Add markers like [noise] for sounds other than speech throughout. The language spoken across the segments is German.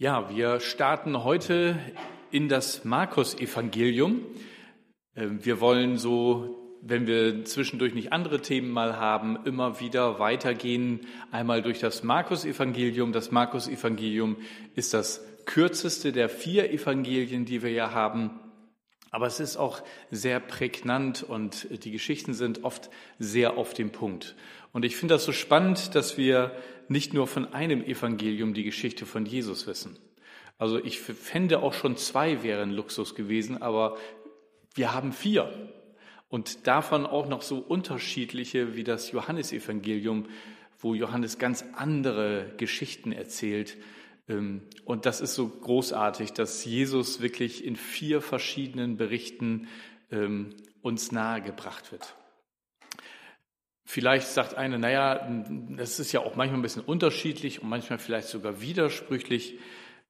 Ja, wir starten heute in das Markus-Evangelium. Ähm, wir wollen so, wenn wir zwischendurch nicht andere Themen mal haben, immer wieder weitergehen, einmal durch das Markus-Evangelium. Das Markus-Evangelium ist das kürzeste der vier Evangelien, die wir ja haben. Aber es ist auch sehr prägnant und die Geschichten sind oft sehr auf dem Punkt. Und ich finde das so spannend, dass wir nicht nur von einem Evangelium die Geschichte von Jesus wissen. Also ich fände auch schon zwei wären Luxus gewesen, aber wir haben vier. Und davon auch noch so unterschiedliche wie das Johannesevangelium, wo Johannes ganz andere Geschichten erzählt. Ähm, und das ist so großartig, dass Jesus wirklich in vier verschiedenen Berichten ähm, uns nahegebracht wird. Vielleicht sagt eine, naja, das ist ja auch manchmal ein bisschen unterschiedlich und manchmal vielleicht sogar widersprüchlich.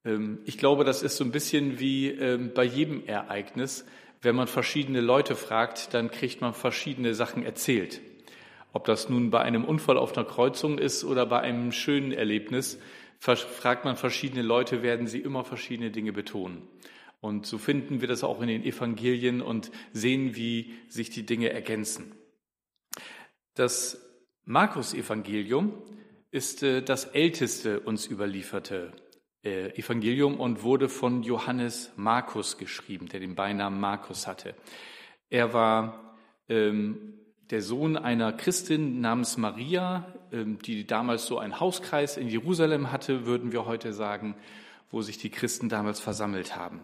Ähm, ich glaube, das ist so ein bisschen wie bei jedem Ereignis. Wenn man verschiedene Leute fragt, dann kriegt man verschiedene Sachen erzählt. Ob das nun bei einem Unfall auf einer Kreuzung ist oder bei einem schönen Erlebnis, fragt man verschiedene Leute, werden sie immer verschiedene Dinge betonen. Und so finden wir das auch in den Evangelien und sehen, wie sich die Dinge ergänzen. Das Markus-Evangelium ist äh, das älteste uns überlieferte äh, Evangelium und wurde von Johannes Markus geschrieben, der den Beinamen Markus hatte. Er war ähm, der Sohn einer Christin namens Maria, die damals so einen Hauskreis in Jerusalem hatte, würden wir heute sagen, wo sich die Christen damals versammelt haben.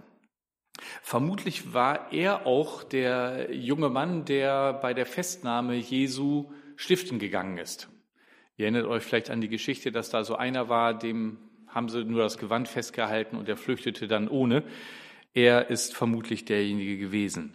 Vermutlich war er auch der junge Mann, der bei der Festnahme Jesu stiften gegangen ist. Ihr erinnert euch vielleicht an die Geschichte, dass da so einer war, dem haben sie nur das Gewand festgehalten und er flüchtete dann ohne. Er ist vermutlich derjenige gewesen.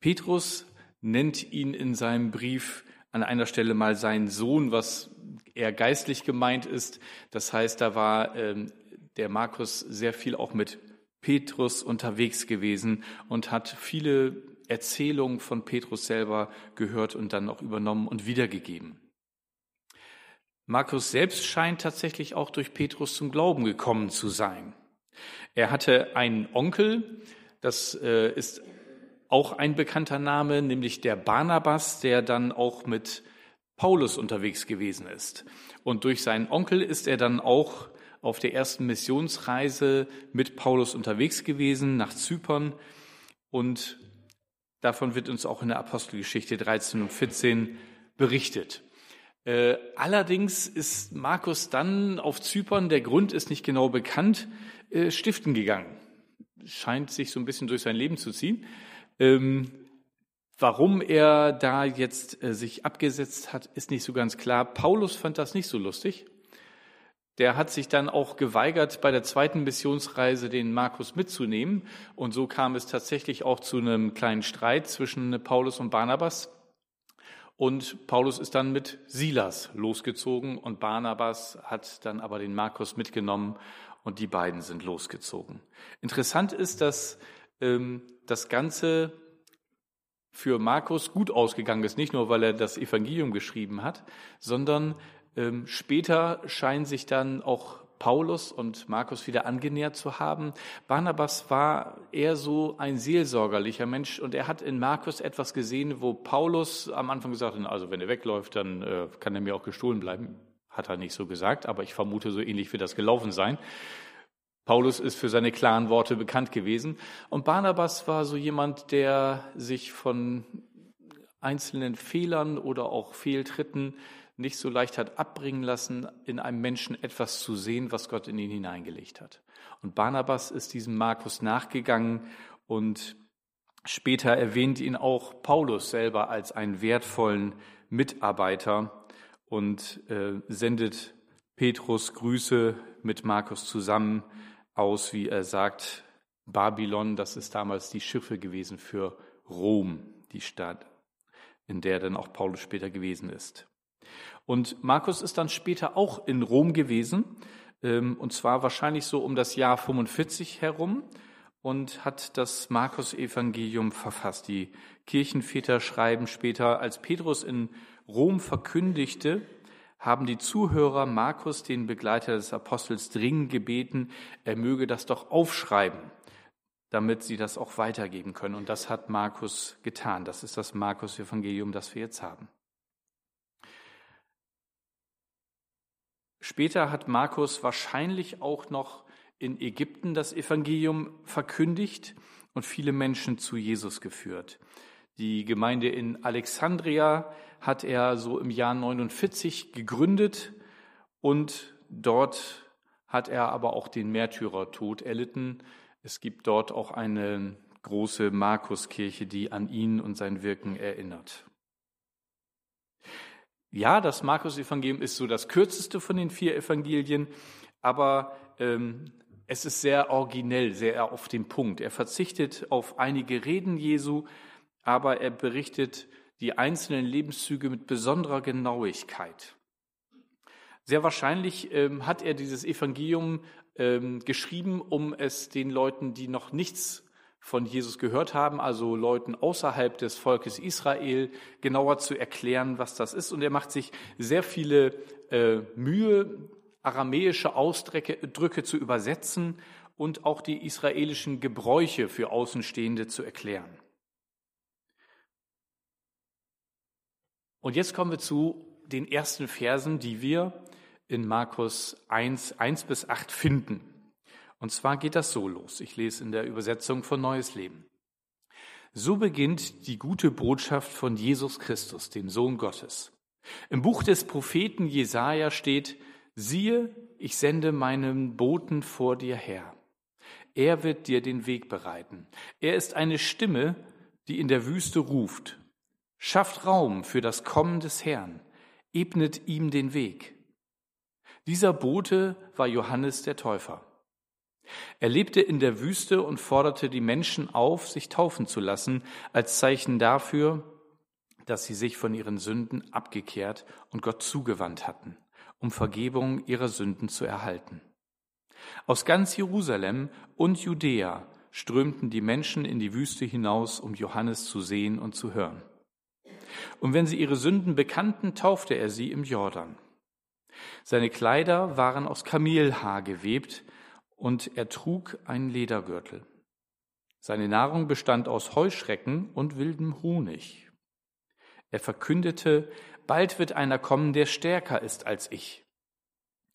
Petrus nennt ihn in seinem Brief an einer Stelle mal seinen Sohn, was eher geistlich gemeint ist. Das heißt, da war ähm, der Markus sehr viel auch mit Petrus unterwegs gewesen und hat viele Erzählung von Petrus selber gehört und dann auch übernommen und wiedergegeben. Markus selbst scheint tatsächlich auch durch Petrus zum Glauben gekommen zu sein. Er hatte einen Onkel, das äh, ist auch ein bekannter Name, nämlich der Barnabas, der dann auch mit Paulus unterwegs gewesen ist. Und durch seinen Onkel ist er dann auch auf der ersten Missionsreise mit Paulus unterwegs gewesen nach Zypern und Davon wird uns auch in der Apostelgeschichte 13 und 14 berichtet. Äh, allerdings ist Markus dann auf Zypern, der Grund ist nicht genau bekannt, äh, stiften gegangen. Scheint sich so ein bisschen durch sein Leben zu ziehen. Ähm, warum er da jetzt äh, sich abgesetzt hat, ist nicht so ganz klar. Paulus fand das nicht so lustig der hat sich dann auch geweigert, bei der zweiten Missionsreise den Markus mitzunehmen. Und so kam es tatsächlich auch zu einem kleinen Streit zwischen Paulus und Barnabas. Und Paulus ist dann mit Silas losgezogen und Barnabas hat dann aber den Markus mitgenommen und die beiden sind losgezogen. Interessant ist, dass ähm, das Ganze für Markus gut ausgegangen ist, nicht nur weil er das Evangelium geschrieben hat, sondern ähm, später scheinen sich dann auch Paulus und Markus wieder angenähert zu haben. Barnabas war eher so ein seelsorgerlicher Mensch und er hat in Markus etwas gesehen, wo Paulus am Anfang gesagt hat, also wenn er wegläuft, dann äh, kann er mir auch gestohlen bleiben. Hat er nicht so gesagt, aber ich vermute, so ähnlich wird das gelaufen sein. Paulus ist für seine klaren Worte bekannt gewesen. Und Barnabas war so jemand, der sich von einzelnen Fehlern oder auch Fehltritten nicht so leicht hat abbringen lassen, in einem Menschen etwas zu sehen, was Gott in ihn hineingelegt hat. Und Barnabas ist diesem Markus nachgegangen und später erwähnt ihn auch Paulus selber als einen wertvollen Mitarbeiter und äh, sendet Petrus Grüße mit Markus zusammen aus, wie er sagt, Babylon, das ist damals die Schiffe gewesen für Rom, die Stadt, in der dann auch Paulus später gewesen ist. Und Markus ist dann später auch in Rom gewesen, ähm, und zwar wahrscheinlich so um das Jahr 45 herum und hat das Markus-Evangelium verfasst. Die Kirchenväter schreiben später, als Petrus in Rom verkündigte, haben die Zuhörer Markus, den Begleiter des Apostels, dringend gebeten, er möge das doch aufschreiben, damit sie das auch weitergeben können. Und das hat Markus getan. Das ist das Markus-Evangelium, das wir jetzt haben. Später hat Markus wahrscheinlich auch noch in Ägypten das Evangelium verkündigt und viele Menschen zu Jesus geführt. Die Gemeinde in Alexandria hat er so im Jahr 49 gegründet und dort hat er aber auch den Märtyrertod erlitten. Es gibt dort auch eine große Markuskirche, die an ihn und sein Wirken erinnert. Ja, das Markus-Evangelium ist so das kürzeste von den vier Evangelien, aber ähm, es ist sehr originell, sehr auf den Punkt. Er verzichtet auf einige Reden Jesu, aber er berichtet die einzelnen Lebenszüge mit besonderer Genauigkeit. Sehr wahrscheinlich ähm, hat er dieses Evangelium ähm, geschrieben, um es den Leuten, die noch nichts von Jesus gehört haben, also Leuten außerhalb des Volkes Israel, genauer zu erklären, was das ist. Und er macht sich sehr viele äh, Mühe, aramäische Ausdrücke zu übersetzen und auch die israelischen Gebräuche für Außenstehende zu erklären. Und jetzt kommen wir zu den ersten Versen, die wir in Markus 1, 1 bis 8 finden. Und zwar geht das so los. Ich lese in der Übersetzung von Neues Leben. So beginnt die gute Botschaft von Jesus Christus, dem Sohn Gottes. Im Buch des Propheten Jesaja steht, siehe, ich sende meinen Boten vor dir her. Er wird dir den Weg bereiten. Er ist eine Stimme, die in der Wüste ruft. Schafft Raum für das Kommen des Herrn. Ebnet ihm den Weg. Dieser Bote war Johannes der Täufer. Er lebte in der Wüste und forderte die Menschen auf, sich taufen zu lassen, als Zeichen dafür, dass sie sich von ihren Sünden abgekehrt und Gott zugewandt hatten, um Vergebung ihrer Sünden zu erhalten. Aus ganz Jerusalem und Judäa strömten die Menschen in die Wüste hinaus, um Johannes zu sehen und zu hören. Und wenn sie ihre Sünden bekannten, taufte er sie im Jordan. Seine Kleider waren aus Kamelhaar gewebt, und er trug einen Ledergürtel. Seine Nahrung bestand aus Heuschrecken und wildem Honig. Er verkündete, bald wird einer kommen, der stärker ist als ich.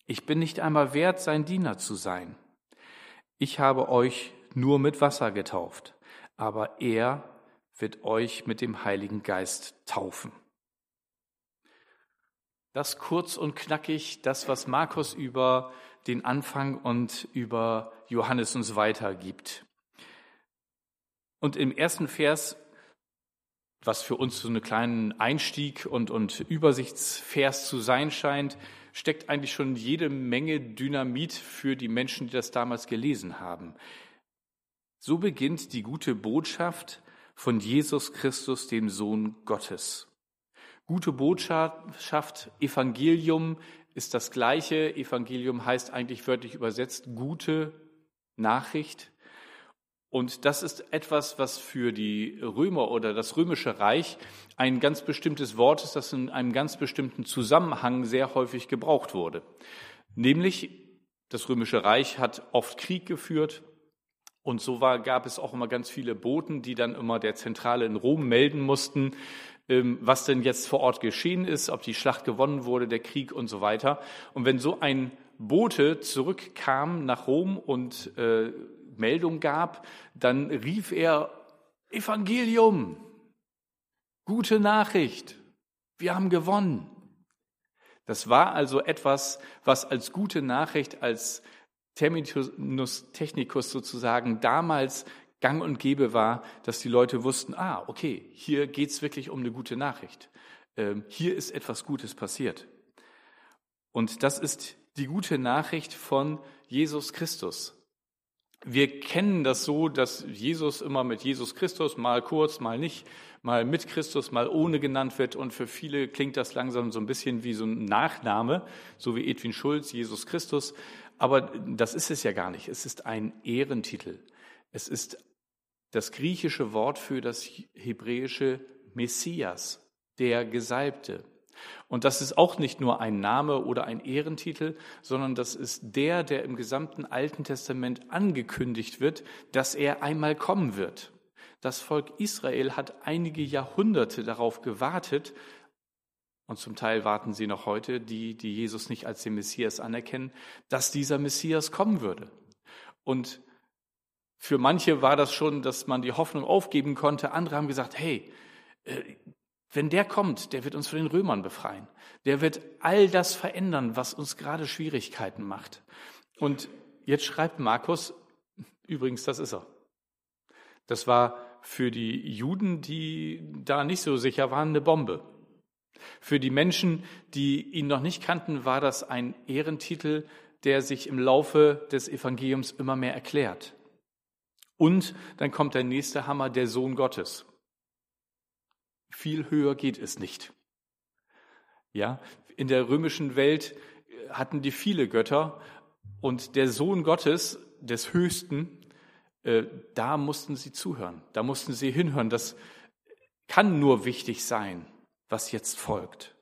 Ich bin nicht einmal wert, sein Diener zu sein. Ich habe euch nur mit Wasser getauft, aber er wird euch mit dem Heiligen Geist taufen. Das kurz und knackig, das, was Markus über den Anfang und über Johannes uns weitergibt. Und im ersten Vers, was für uns so einen kleinen Einstieg und, und Übersichtsvers zu sein scheint, steckt eigentlich schon jede Menge Dynamit für die Menschen, die das damals gelesen haben. So beginnt die gute Botschaft von Jesus Christus, dem Sohn Gottes. Gute Botschaft, Evangelium ist das gleiche. Evangelium heißt eigentlich wörtlich übersetzt gute Nachricht. Und das ist etwas, was für die Römer oder das römische Reich ein ganz bestimmtes Wort ist, das in einem ganz bestimmten Zusammenhang sehr häufig gebraucht wurde. Nämlich, das römische Reich hat oft Krieg geführt, und so war, gab es auch immer ganz viele Boten, die dann immer der Zentrale in Rom melden mussten, ähm, was denn jetzt vor Ort geschehen ist, ob die Schlacht gewonnen wurde, der Krieg und so weiter. Und wenn so ein Bote zurückkam nach Rom und äh, Meldung gab, dann rief er Evangelium, gute Nachricht, wir haben gewonnen. Das war also etwas, was als gute Nachricht, als Terminus technicus sozusagen damals gang und gäbe war, dass die Leute wussten, ah, okay, hier geht's wirklich um eine gute Nachricht. Ähm, hier ist etwas Gutes passiert. Und das ist die gute Nachricht von Jesus Christus. Wir kennen das so, dass Jesus immer mit Jesus Christus, mal kurz, mal nicht, mal mit Christus, mal ohne genannt wird. Und für viele klingt das langsam so ein bisschen wie so ein Nachname, so wie Edwin Schulz, Jesus Christus. Aber das ist es ja gar nicht. Es ist ein Ehrentitel. Es ist das griechische Wort für das hebräische Messias, der Gesalbte. Und das ist auch nicht nur ein Name oder ein Ehrentitel, sondern das ist der, der im gesamten Alten Testament angekündigt wird, dass er einmal kommen wird. Das Volk Israel hat einige Jahrhunderte darauf gewartet, und zum Teil warten sie noch heute, die, die Jesus nicht als den Messias anerkennen, dass dieser Messias kommen würde. Und für manche war das schon, dass man die Hoffnung aufgeben konnte. Andere haben gesagt, hey, äh, wenn der kommt, der wird uns von den Römern befreien. Der wird all das verändern, was uns gerade Schwierigkeiten macht. Und jetzt schreibt Markus, übrigens, das ist er. Das war für die Juden, die da nicht so sicher waren, eine Bombe. Für die Menschen, die ihn noch nicht kannten, war das ein Ehrentitel, der sich im Laufe des Evangeliums immer mehr erklärt. Und dann kommt der nächste Hammer, der Sohn Gottes. Viel höher geht es nicht. Ja, in der römischen Welt hatten die viele Götter und der Sohn Gottes, des Höchsten, äh, da mussten sie zuhören, da mussten sie hinhören. Das kann nur wichtig sein was jetzt folgt.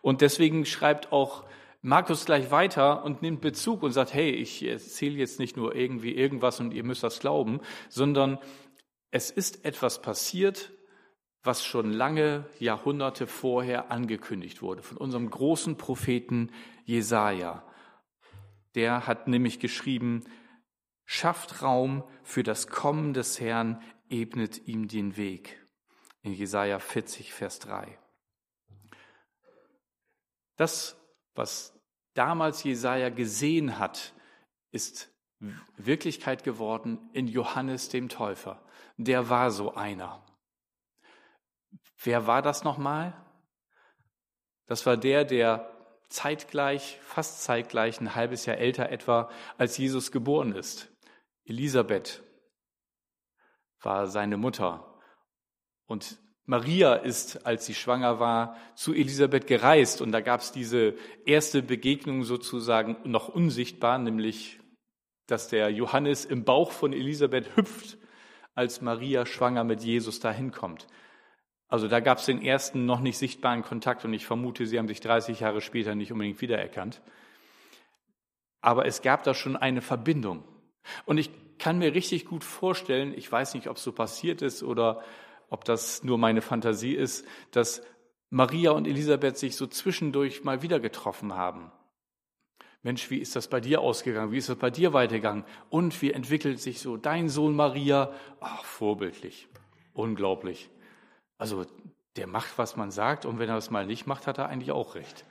Und deswegen schreibt auch Markus gleich weiter und nimmt Bezug und sagt, hey, ich erzähle jetzt nicht nur irgendwie irgendwas und ihr müsst das glauben, sondern es ist etwas passiert, was schon lange Jahrhunderte vorher angekündigt wurde von unserem großen Propheten Jesaja. Der hat nämlich geschrieben, schafft Raum für das Kommen des Herrn, ebnet ihm den Weg. In Jesaja 40, Vers 3. Das, was damals Jesaja gesehen hat, ist Wirklichkeit geworden in Johannes dem Täufer. Der war so einer. Wer war das nochmal? Das war der, der zeitgleich, fast zeitgleich, ein halbes Jahr älter etwa, als Jesus geboren ist. Elisabeth war seine Mutter. Und Maria ist, als sie schwanger war, zu Elisabeth gereist und da gab es diese erste Begegnung sozusagen noch unsichtbar, nämlich dass der Johannes im Bauch von Elisabeth hüpft, als Maria schwanger mit Jesus dahin kommt. Also da gab es den ersten noch nicht sichtbaren Kontakt und ich vermute, sie haben sich 30 Jahre später nicht unbedingt wiedererkannt. Aber es gab da schon eine Verbindung. Und ich kann mir richtig gut vorstellen, ich weiß nicht, ob es so passiert ist oder ob das nur meine Fantasie ist, dass Maria und Elisabeth sich so zwischendurch mal wieder getroffen haben. Mensch, wie ist das bei dir ausgegangen? Wie ist das bei dir weitergegangen? Und wie entwickelt sich so dein Sohn Maria? Ach, vorbildlich. Unglaublich. Also, der macht, was man sagt, und wenn er das mal nicht macht, hat er eigentlich auch recht.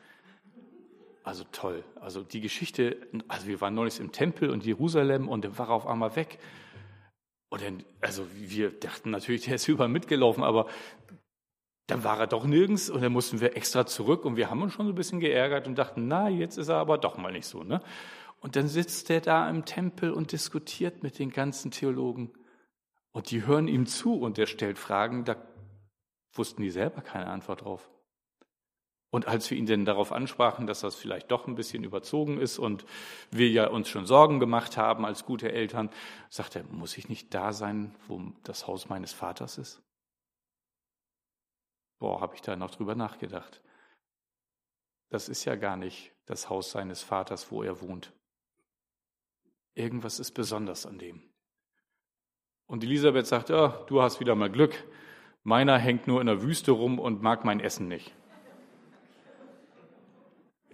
Also toll. Also die Geschichte, also wir waren neulich im Tempel und Jerusalem und er war auf einmal weg. Dann, also wir dachten natürlich, der ist [laughs] überall mitgelaufen, aber dann war er doch nirgends und dann mussten wir extra zurück und wir haben uns schon so ein bisschen geärgert und dachten, na, jetzt ist er aber doch mal nicht so. Ne? Und dann sitzt er da im Tempel und diskutiert mit den ganzen Theologen und die hören ihm zu und er stellt Fragen, da wussten die selber keine Antwort drauf. Und als wir ihn denn darauf ansprachen, dass das vielleicht doch ein bisschen überzogen ist und wir ja uns schon Sorgen gemacht haben als gute Eltern, sagt er, muss ich nicht da sein, wo das Haus meines Vaters ist? Boah, habe ich da noch drüber nachgedacht. Das ist ja gar nicht das Haus seines Vaters, wo er wohnt. Irgendwas ist besonders an dem. Und Elisabeth sagt, oh, du hast wieder mal Glück. Meiner hängt nur in der Wüste rum und mag mein Essen nicht.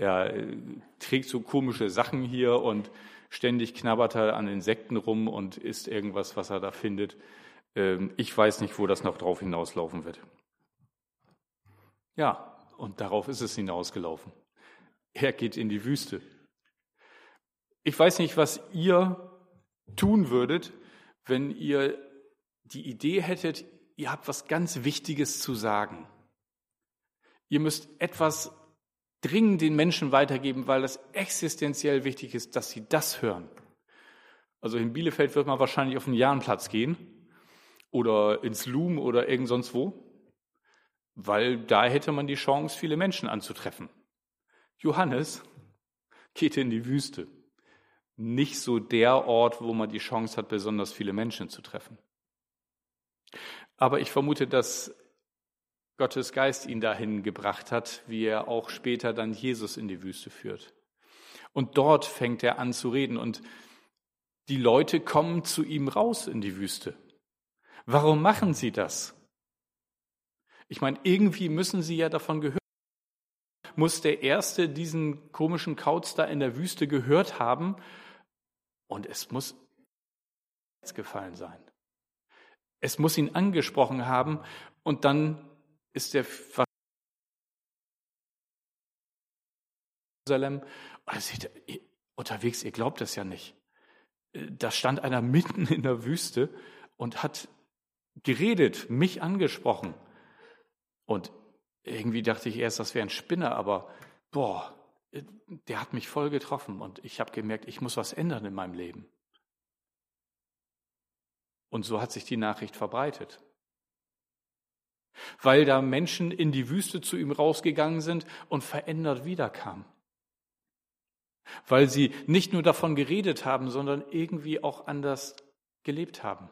Er äh, trägt so komische Sachen hier und ständig knabbert er an Insekten rum und isst irgendwas, was er da findet. Ähm, ich weiß nicht, wo das noch drauf hinauslaufen wird. Ja, und darauf ist es hinausgelaufen. Er geht in die Wüste. Ich weiß nicht, was ihr tun würdet, wenn ihr die Idee hättet, ihr habt was ganz Wichtiges zu sagen. Ihr müsst etwas dringend den Menschen weitergeben, weil es existenziell wichtig ist, dass sie das hören. Also in Bielefeld wird man wahrscheinlich auf den Jahnplatz gehen oder ins Loom oder irgend sonst wo, weil da hätte man die Chance, viele Menschen anzutreffen. Johannes geht in die Wüste. Nicht so der Ort, wo man die Chance hat, besonders viele Menschen zu treffen. Aber ich vermute, dass Gottes Geist ihn dahin gebracht hat, wie er auch später dann Jesus in die Wüste führt. Und dort fängt er an zu reden und die Leute kommen zu ihm raus in die Wüste. Warum machen sie das? Ich meine, irgendwie müssen sie ja davon gehört muss der Erste diesen komischen Kauz da in der Wüste gehört haben und es muss gefallen sein. Es muss ihn angesprochen haben und dann ist der Jerusalem unterwegs, ihr glaubt das ja nicht. Da stand einer mitten in der Wüste und hat geredet, mich angesprochen. Und irgendwie dachte ich erst, das wäre ein Spinner, aber boah, der hat mich voll getroffen und ich habe gemerkt, ich muss was ändern in meinem Leben. Und so hat sich die Nachricht verbreitet. Weil da Menschen in die Wüste zu ihm rausgegangen sind und verändert wiederkamen. Weil sie nicht nur davon geredet haben, sondern irgendwie auch anders gelebt haben.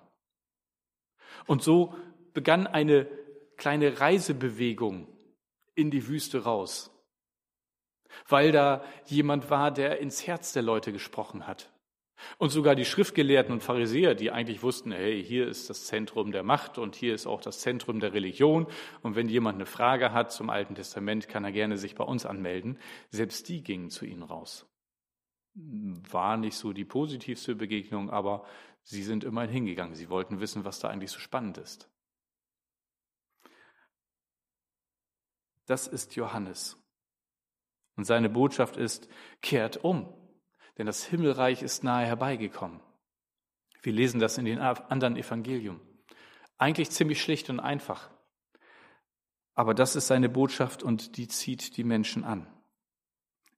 Und so begann eine kleine Reisebewegung in die Wüste raus, weil da jemand war, der ins Herz der Leute gesprochen hat. Und sogar die Schriftgelehrten und Pharisäer, die eigentlich wussten, hey, hier ist das Zentrum der Macht und hier ist auch das Zentrum der Religion. Und wenn jemand eine Frage hat zum Alten Testament, kann er gerne sich bei uns anmelden. Selbst die gingen zu ihnen raus. War nicht so die positivste Begegnung, aber sie sind immerhin hingegangen. Sie wollten wissen, was da eigentlich so spannend ist. Das ist Johannes. Und seine Botschaft ist, kehrt um, denn das Himmelreich ist nahe herbeigekommen. Wir lesen das in den anderen Evangelium. Eigentlich ziemlich schlicht und einfach. Aber das ist seine Botschaft und die zieht die Menschen an.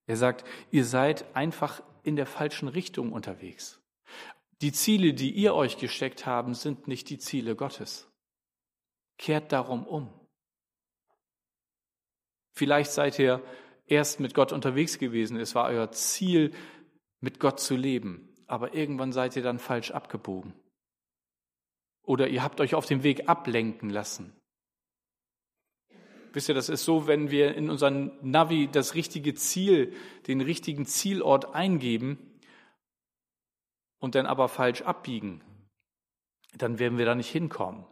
Er sagt, ihr seid einfach in der falschen Richtung unterwegs. Die Ziele, die ihr euch gesteckt haben, sind nicht die Ziele Gottes. Kehrt darum um. Vielleicht seid ihr erst mit Gott unterwegs gewesen. Es war euer Ziel, mit Gott zu leben. Aber irgendwann seid ihr dann falsch abgebogen. Oder ihr habt euch auf dem Weg ablenken lassen. Wisst ihr, das ist so, wenn wir in unseren Navi das richtige Ziel, den richtigen Zielort eingeben und dann aber falsch abbiegen, dann werden wir da nicht hinkommen.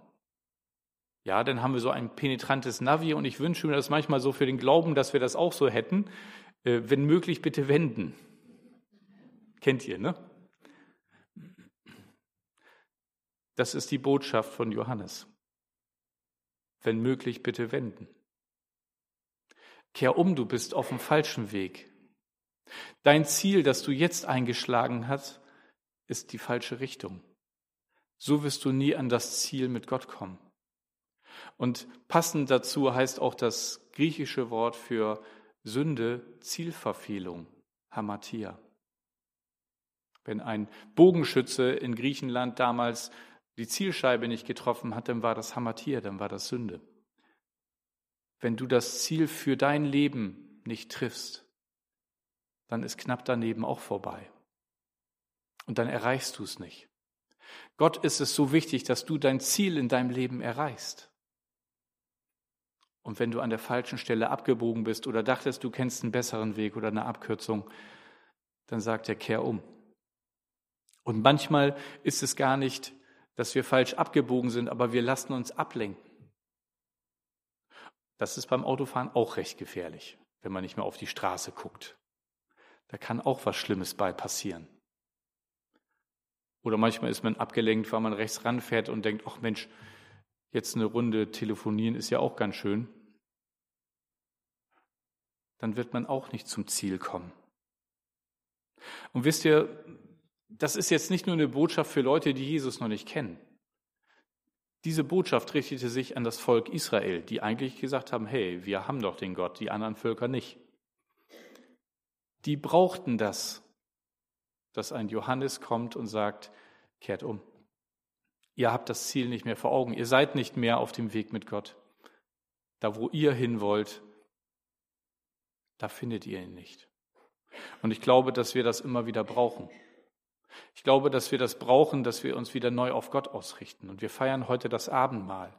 Ja, dann haben wir so ein penetrantes Navi und ich wünsche mir das manchmal so für den Glauben, dass wir das auch so hätten. Äh, wenn möglich, bitte wenden. Kennt ihr, ne? Das ist die Botschaft von Johannes. Wenn möglich, bitte wenden. Kehr um, du bist auf dem falschen Weg. Dein Ziel, das du jetzt eingeschlagen hast, ist die falsche Richtung. So wirst du nie an das Ziel mit Gott kommen. Und passend dazu heißt auch das griechische Wort für Sünde Zielverfehlung, Hamatia. Wenn ein Bogenschütze in Griechenland damals die Zielscheibe nicht getroffen hat, dann war das Hamatia, dann war das Sünde. Wenn du das Ziel für dein Leben nicht triffst, dann ist knapp daneben auch vorbei. Und dann erreichst du es nicht. Gott ist es so wichtig, dass du dein Ziel in deinem Leben erreichst. Und wenn du an der falschen Stelle abgebogen bist oder dachtest, du kennst einen besseren Weg oder eine Abkürzung, dann sagt er, kehr um. Und manchmal ist es gar nicht, dass wir falsch abgebogen sind, aber wir lassen uns ablenken. Das ist beim Autofahren auch recht gefährlich, wenn man nicht mehr auf die Straße guckt. Da kann auch was Schlimmes bei passieren. Oder manchmal ist man abgelenkt, weil man rechts ranfährt und denkt, ach Mensch, jetzt eine Runde telefonieren ist ja auch ganz schön, dann wird man auch nicht zum Ziel kommen. Und wisst ihr, das ist jetzt nicht nur eine Botschaft für Leute, die Jesus noch nicht kennen. Diese Botschaft richtete sich an das Volk Israel, die eigentlich gesagt haben, hey, wir haben doch den Gott, die anderen Völker nicht. Die brauchten das, dass ein Johannes kommt und sagt, kehrt um. Ihr habt das Ziel nicht mehr vor Augen. Ihr seid nicht mehr auf dem Weg mit Gott. Da, wo ihr hin wollt, da findet ihr ihn nicht. Und ich glaube, dass wir das immer wieder brauchen. Ich glaube, dass wir das brauchen, dass wir uns wieder neu auf Gott ausrichten. Und wir feiern heute das Abendmahl.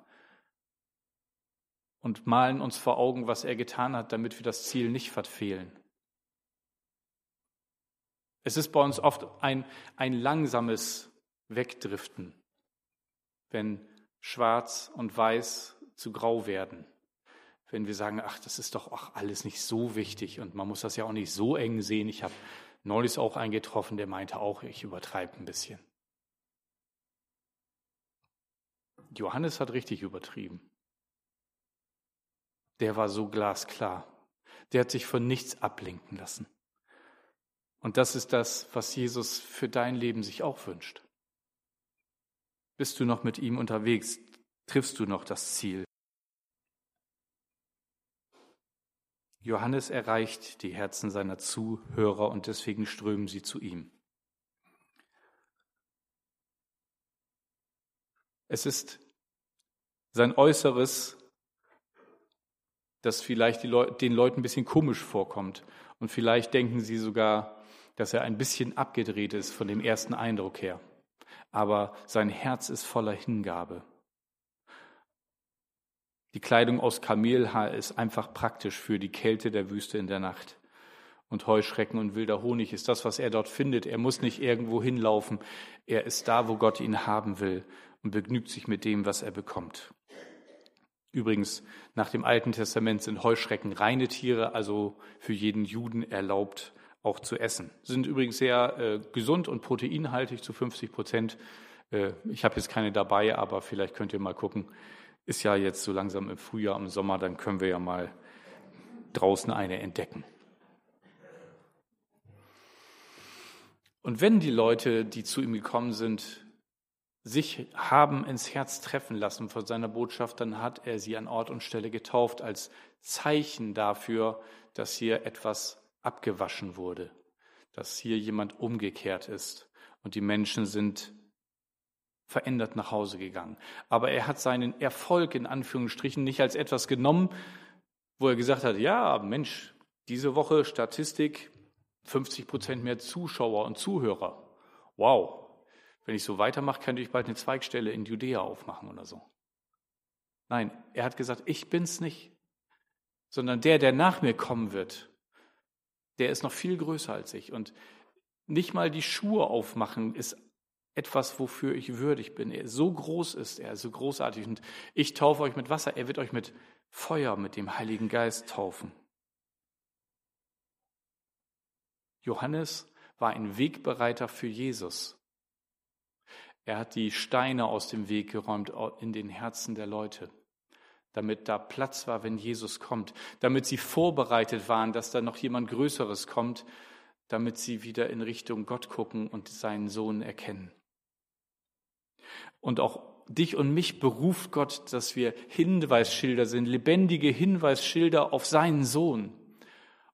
und malen uns vor Augen, was er getan hat, damit wir das Ziel nicht verfehlen. Es ist bei uns oft ein, ein langsames Wegdriften, wenn schwarz und weiß zu grau werden. Wenn wir sagen, ach, das ist doch auch alles nicht so wichtig und man muss das ja auch nicht so eng sehen. Ich habe neulich auch einen getroffen, der meinte auch, ich übertreibe ein bisschen. Johannes hat richtig übertrieben. Der war so glasklar. Der hat sich von nichts ablenken lassen. Und das ist das, was Jesus für dein Leben sich auch wünscht. Bist du noch mit ihm unterwegs? Triffst du noch das Ziel? Johannes erreicht die Herzen seiner Zuhörer und deswegen strömen sie zu ihm. Es ist sein Äußeres, das vielleicht Leute, den Leuten ein bisschen komisch vorkommt. Und vielleicht denken sie sogar, dass er ein bisschen abgedreht ist von dem ersten Eindruck her. Aber sein Herz ist voller Hingabe. Die Kleidung aus Kamelhaar ist einfach praktisch für die Kälte der Wüste in der Nacht. Und Heuschrecken und wilder Honig ist das, was er dort findet. Er muss nicht irgendwo hinlaufen. Er ist da, wo Gott ihn haben will und begnügt sich mit dem, was er bekommt. Übrigens, nach dem Alten Testament sind Heuschrecken reine Tiere, also für jeden Juden erlaubt, auch zu essen. Sind übrigens sehr äh, gesund und proteinhaltig zu 50 Prozent. Äh, ich habe jetzt keine dabei, aber vielleicht könnt ihr mal gucken. Ist ja jetzt so langsam im Frühjahr, im Sommer, dann können wir ja mal draußen eine entdecken. Und wenn die Leute, die zu ihm gekommen sind, sich haben ins Herz treffen lassen von seiner Botschaft, dann hat er sie an Ort und Stelle getauft als Zeichen dafür, dass hier etwas abgewaschen wurde, dass hier jemand umgekehrt ist und die Menschen sind verändert nach Hause gegangen. Aber er hat seinen Erfolg in Anführungsstrichen nicht als etwas genommen, wo er gesagt hat, ja, Mensch, diese Woche Statistik, 50 Prozent mehr Zuschauer und Zuhörer. Wow, wenn ich so weitermache, könnte ich bald eine Zweigstelle in Judäa aufmachen oder so. Nein, er hat gesagt, ich bin's nicht, sondern der, der nach mir kommen wird, der ist noch viel größer als ich. Und nicht mal die Schuhe aufmachen ist etwas, wofür ich würdig bin. so groß ist er, so großartig. Und ich taufe euch mit Wasser, er wird euch mit Feuer, mit dem Heiligen Geist taufen. Johannes war ein Wegbereiter für Jesus. Er hat die Steine aus dem Weg geräumt in den Herzen der Leute, damit da Platz war, wenn Jesus kommt, damit sie vorbereitet waren, dass da noch jemand Größeres kommt, damit sie wieder in Richtung Gott gucken und seinen Sohn erkennen. Und auch dich und mich beruft Gott, dass wir Hinweisschilder sind, lebendige Hinweisschilder auf seinen Sohn.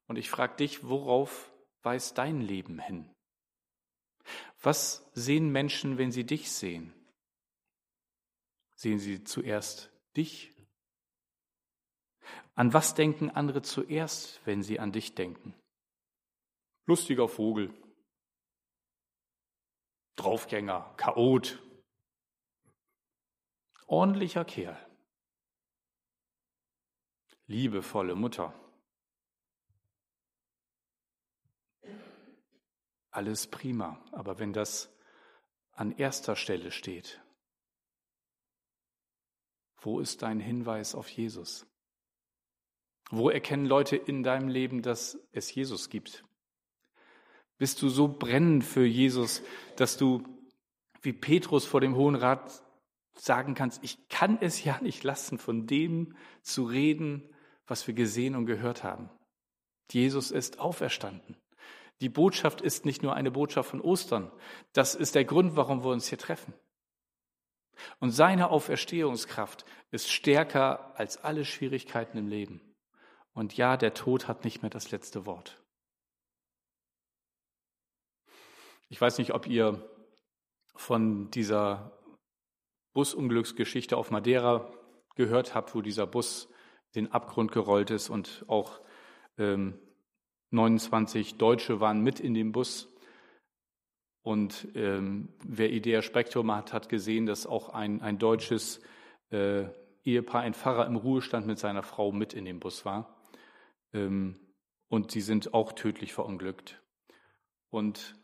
Und ich frage dich, worauf weist dein Leben hin? Was sehen Menschen, wenn sie dich sehen? Sehen sie zuerst dich? An was denken andere zuerst, wenn sie an dich denken? Lustiger Vogel, Draufgänger, Chaot, ordentlicher Kerl, liebevolle Mutter. Alles prima, aber wenn das an erster Stelle steht, wo ist dein Hinweis auf Jesus? Wo erkennen Leute in deinem Leben, dass es Jesus gibt? Bist du so brennend für Jesus, dass du wie Petrus vor dem Hohen Rat sagen kannst, ich kann es ja nicht lassen, von dem zu reden, was wir gesehen und gehört haben. Jesus ist auferstanden. Die Botschaft ist nicht nur eine Botschaft von Ostern. Das ist der Grund, warum wir uns hier treffen. Und seine Auferstehungskraft ist stärker als alle Schwierigkeiten im Leben. Und ja, der Tod hat nicht mehr das letzte Wort. Ich weiß nicht, ob ihr von dieser Busunglücksgeschichte auf Madeira gehört habt, wo dieser Bus den Abgrund gerollt ist und auch ähm, 29 Deutsche waren mit in dem Bus. Und ähm, wer Idea Spektrum hat, hat gesehen, dass auch ein, ein deutsches äh, Ehepaar, ein Pfarrer im Ruhestand mit seiner Frau mit in dem Bus war. Ähm, und sie sind auch tödlich verunglückt. Und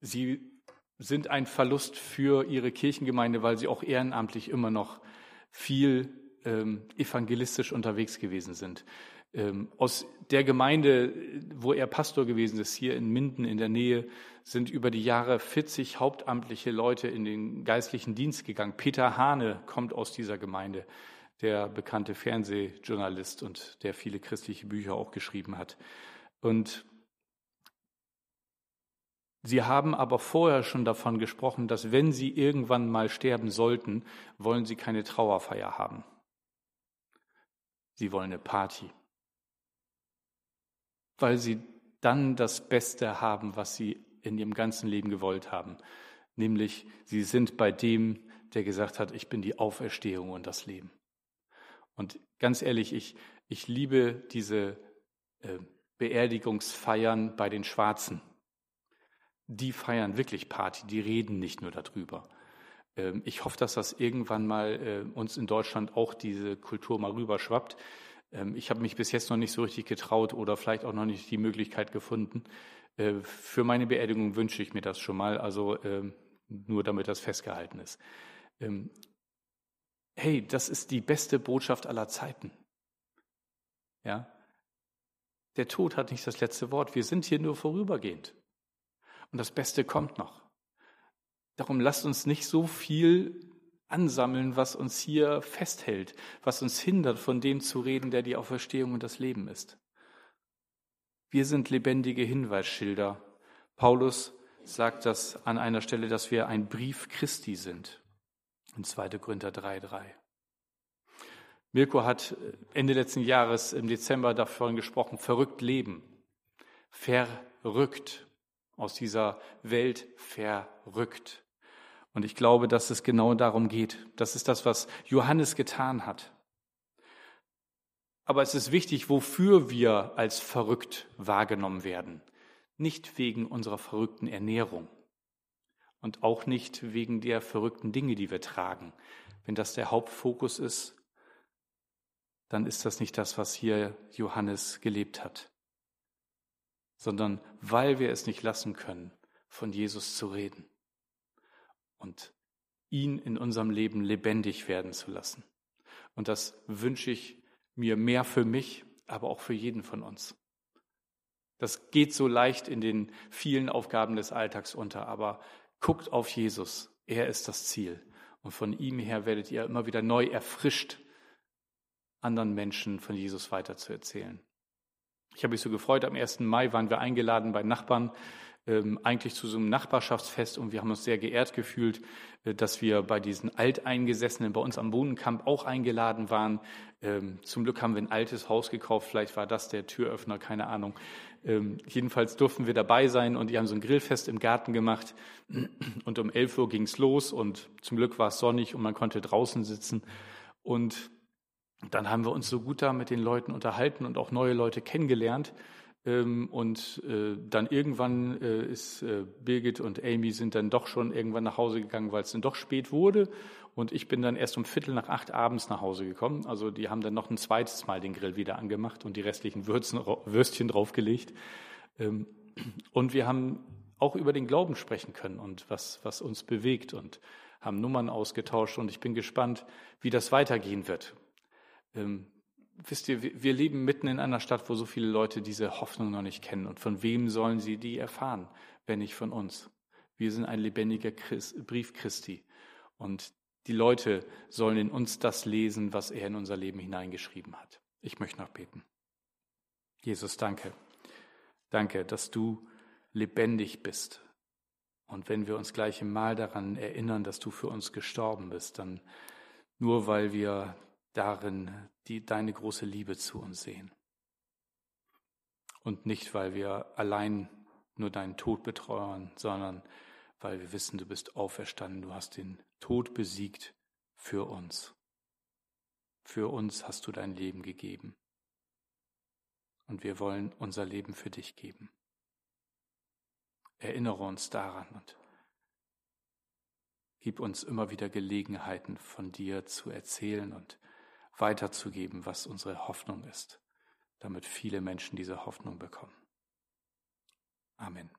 sie sind ein Verlust für ihre Kirchengemeinde, weil sie auch ehrenamtlich immer noch viel ähm, evangelistisch unterwegs gewesen sind. Ähm, aus der Gemeinde, wo er Pastor gewesen ist, hier in Minden in der Nähe, sind über die Jahre 40 hauptamtliche Leute in den geistlichen Dienst gegangen. Peter Hane kommt aus dieser Gemeinde, der bekannte Fernsehjournalist und der viele christliche Bücher auch geschrieben hat. Und Sie haben aber vorher schon davon gesprochen, dass wenn Sie irgendwann mal sterben sollten, wollen Sie keine Trauerfeier haben. Sie wollen eine Party weil sie dann das Beste haben, was sie in ihrem ganzen Leben gewollt haben. Nämlich, sie sind bei dem, der gesagt hat, ich bin die Auferstehung und das Leben. Und ganz ehrlich, ich, ich liebe diese äh, Beerdigungsfeiern bei den Schwarzen. Die feiern wirklich Party, die reden nicht nur darüber. Ähm, ich hoffe, dass das irgendwann mal äh, uns in Deutschland auch diese Kultur mal rüberschwappt. Ähm, ich habe mich bis jetzt noch nicht so richtig getraut oder vielleicht auch noch nicht die Möglichkeit gefunden. Äh, für meine Beerdigung wünsche ich mir das schon mal, also ähm, nur damit das festgehalten ist. Hey, das ist die beste Botschaft aller Zeiten. Ja? Der Tod hat nicht das letzte Wort. Wir sind hier nur vorübergehend. Und das Beste kommt noch. Darum lasst uns nicht so viel ansammeln, was uns hier festhält, was uns hindert, von dem zu reden, der die Auferstehung und das Leben ist. Wir sind lebendige Hinweisschilder. Paulus sagt das an einer Stelle, dass wir ein Brief Christi sind. In 2. Korinther 3,3. Mirko hat Ende letzten Jahres im Dezember davon gesprochen, verrückt leben. Verrückt. Aus dieser Welt verrückt. Und ich glaube, dass es genau darum geht. Das ist das, was Johannes getan hat. Aber es ist wichtig, wofür wir als verrückt wahrgenommen werden. Nicht wegen unserer verrückten Ernährung und auch nicht wegen der verrückten Dinge, die wir tragen. Wenn das der Hauptfokus ist, dann ist das nicht das, was hier Johannes gelebt hat, sondern weil wir es nicht lassen können, von Jesus zu reden und ihn in unserem Leben lebendig werden zu lassen. Und das wünsche ich mir mehr für mich, aber auch für jeden von uns. Das geht so leicht in den vielen Aufgaben des Alltags unter, aber guckt auf Jesus. Er ist das Ziel. Und von ihm her werdet ihr immer wieder neu erfrischt, anderen Menschen von Jesus weiterzuerzählen. Ich habe mich so gefreut, am 1. Mai waren wir eingeladen bei Nachbarn ähm, eigentlich zu so einem Nachbarschaftsfest und wir haben uns sehr geehrt gefühlt, äh, dass wir bei diesen Alteingesessenen bei uns am Bohnenkamp auch eingeladen waren. Ähm, zum Glück haben wir ein altes Haus gekauft, vielleicht war das der Türöffner, keine Ahnung. Ähm, jedenfalls durften wir dabei sein und die haben so ein Grillfest im Garten gemacht [clears throat] und um 11 Uhr ging's los und zum Glück war es sonnig und man konnte draußen sitzen und dann haben wir uns so gut da mit den Leuten unterhalten und auch neue Leute kennengelernt. Ähm, und äh, dann irgendwann äh, ist äh, Birgit und Amy sind dann doch schon irgendwann nach Hause gegangen, weil es dann doch spät wurde. Und ich bin dann erst um Viertel nach acht abends nach Hause gekommen. Also die haben dann noch ein zweites Mal den Grill wieder angemacht und die restlichen Würzen, Würstchen draufgelegt. Ähm, und wir haben auch über den Glauben sprechen können und was, was uns bewegt und haben Nummern ausgetauscht. Und ich bin gespannt, wie das weitergehen wird. Ähm, wisst ihr, wir leben mitten in einer Stadt, wo so viele Leute diese Hoffnung noch nicht kennen. Und von wem sollen sie die erfahren, wenn nicht von uns? Wir sind ein lebendiger Christ, Brief Christi. Und die Leute sollen in uns das lesen, was er in unser Leben hineingeschrieben hat. Ich möchte noch beten. Jesus, danke. Danke, dass du lebendig bist. Und wenn wir uns gleich im Mal daran erinnern, dass du für uns gestorben bist, dann nur weil wir darin die, deine große Liebe zu uns sehen. Und nicht, weil wir allein nur deinen Tod betreuern, sondern weil wir wissen, du bist auferstanden, du hast den Tod besiegt für uns. Für uns hast du dein Leben gegeben. Und wir wollen unser Leben für dich geben. Erinnere uns daran und Gib uns immer wieder Gelegenheiten von dir zu erzählen und weiterzugeben, was unsere Hoffnung ist, damit viele Menschen diese Hoffnung bekommen. Amen.